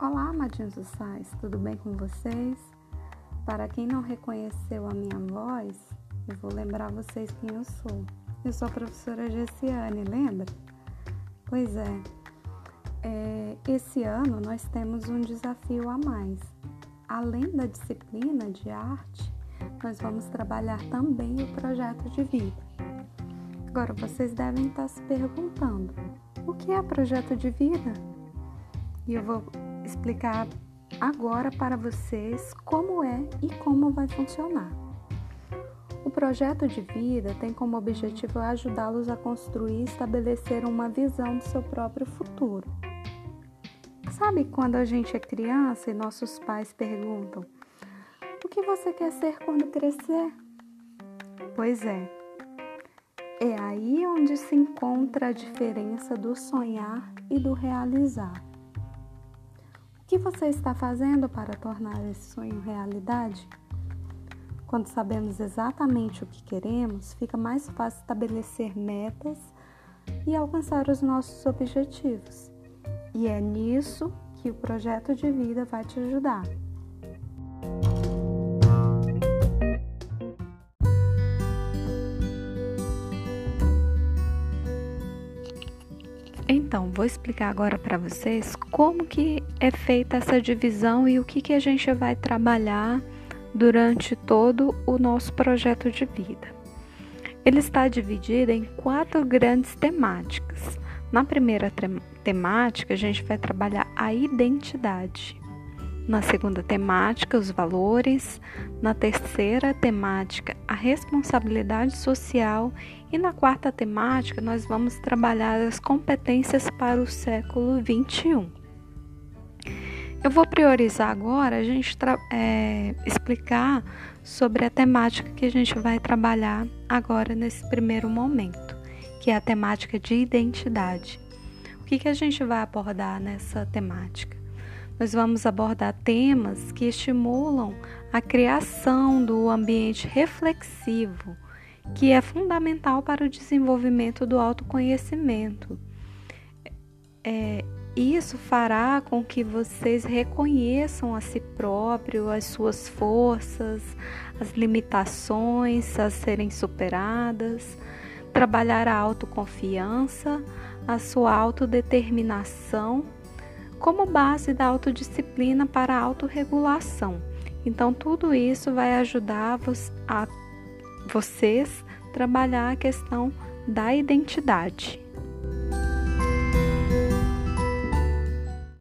Olá, amadinhos do Sais, tudo bem com vocês? Para quem não reconheceu a minha voz, eu vou lembrar vocês quem eu sou. Eu sou a professora Gessiane, lembra? Pois é, é, esse ano nós temos um desafio a mais. Além da disciplina de arte, nós vamos trabalhar também o projeto de vida. Agora vocês devem estar se perguntando: o que é projeto de vida? E eu vou explicar agora para vocês como é e como vai funcionar. O projeto de vida tem como objetivo ajudá-los a construir e estabelecer uma visão do seu próprio futuro. Sabe quando a gente é criança e nossos pais perguntam: O que você quer ser quando crescer? Pois é, é aí onde se encontra a diferença do sonhar e do realizar. O que você está fazendo para tornar esse sonho realidade? Quando sabemos exatamente o que queremos, fica mais fácil estabelecer metas e alcançar os nossos objetivos. E é nisso que o projeto de vida vai te ajudar. Então, vou explicar agora para vocês como que é feita essa divisão e o que, que a gente vai trabalhar durante todo o nosso projeto de vida. Ele está dividido em quatro grandes temáticas. Na primeira temática, a gente vai trabalhar a identidade. Na segunda temática, os valores. Na terceira temática, a responsabilidade social. E na quarta temática, nós vamos trabalhar as competências para o século 21. Eu vou priorizar agora a gente é, explicar sobre a temática que a gente vai trabalhar agora nesse primeiro momento, que é a temática de identidade. O que, que a gente vai abordar nessa temática? Nós vamos abordar temas que estimulam a criação do ambiente reflexivo, que é fundamental para o desenvolvimento do autoconhecimento. É, isso fará com que vocês reconheçam a si próprio, as suas forças, as limitações a serem superadas, trabalhar a autoconfiança, a sua autodeterminação como base da autodisciplina para a autorregulação. Então, tudo isso vai ajudar a vocês trabalhar a questão da identidade.